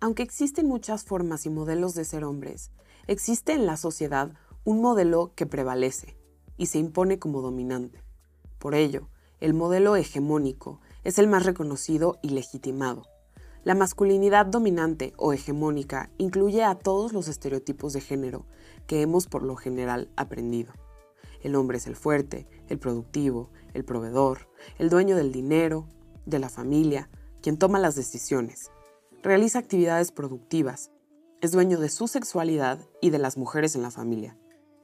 Aunque existen muchas formas y modelos de ser hombres, existe en la sociedad un modelo que prevalece y se impone como dominante. Por ello, el modelo hegemónico es el más reconocido y legitimado. La masculinidad dominante o hegemónica incluye a todos los estereotipos de género que hemos por lo general aprendido. El hombre es el fuerte, el productivo, el proveedor, el dueño del dinero, de la familia, quien toma las decisiones, realiza actividades productivas, es dueño de su sexualidad y de las mujeres en la familia.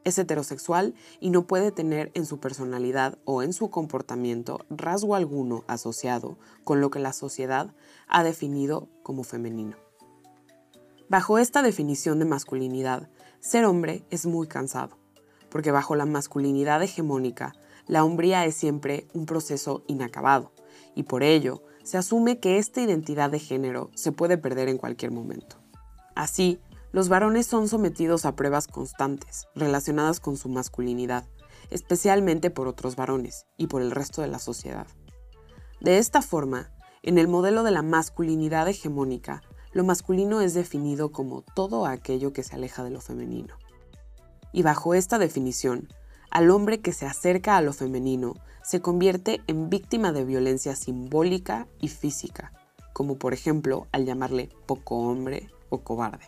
Es heterosexual y no puede tener en su personalidad o en su comportamiento rasgo alguno asociado con lo que la sociedad ha definido como femenino. Bajo esta definición de masculinidad, ser hombre es muy cansado, porque bajo la masculinidad hegemónica, la hombría es siempre un proceso inacabado, y por ello se asume que esta identidad de género se puede perder en cualquier momento. Así, los varones son sometidos a pruebas constantes relacionadas con su masculinidad, especialmente por otros varones y por el resto de la sociedad. De esta forma, en el modelo de la masculinidad hegemónica, lo masculino es definido como todo aquello que se aleja de lo femenino. Y bajo esta definición, al hombre que se acerca a lo femenino se convierte en víctima de violencia simbólica y física, como por ejemplo al llamarle poco hombre o cobarde.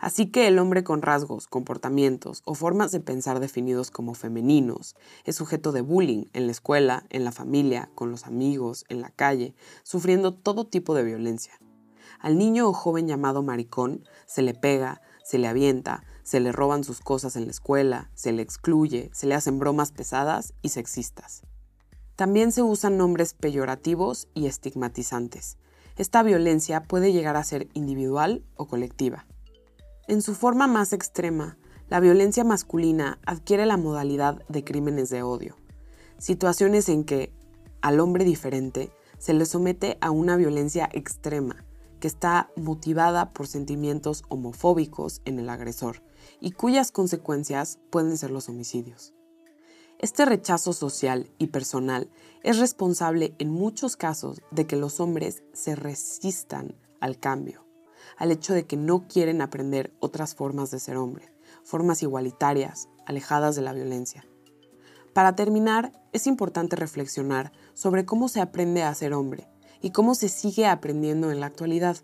Así que el hombre con rasgos, comportamientos o formas de pensar definidos como femeninos es sujeto de bullying en la escuela, en la familia, con los amigos, en la calle, sufriendo todo tipo de violencia. Al niño o joven llamado maricón se le pega, se le avienta, se le roban sus cosas en la escuela, se le excluye, se le hacen bromas pesadas y sexistas. También se usan nombres peyorativos y estigmatizantes. Esta violencia puede llegar a ser individual o colectiva. En su forma más extrema, la violencia masculina adquiere la modalidad de crímenes de odio, situaciones en que al hombre diferente se le somete a una violencia extrema que está motivada por sentimientos homofóbicos en el agresor y cuyas consecuencias pueden ser los homicidios. Este rechazo social y personal es responsable en muchos casos de que los hombres se resistan al cambio al hecho de que no quieren aprender otras formas de ser hombre, formas igualitarias, alejadas de la violencia. Para terminar, es importante reflexionar sobre cómo se aprende a ser hombre y cómo se sigue aprendiendo en la actualidad.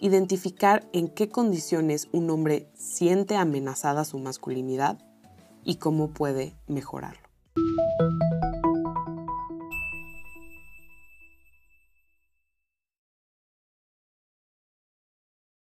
Identificar en qué condiciones un hombre siente amenazada su masculinidad y cómo puede mejorarlo.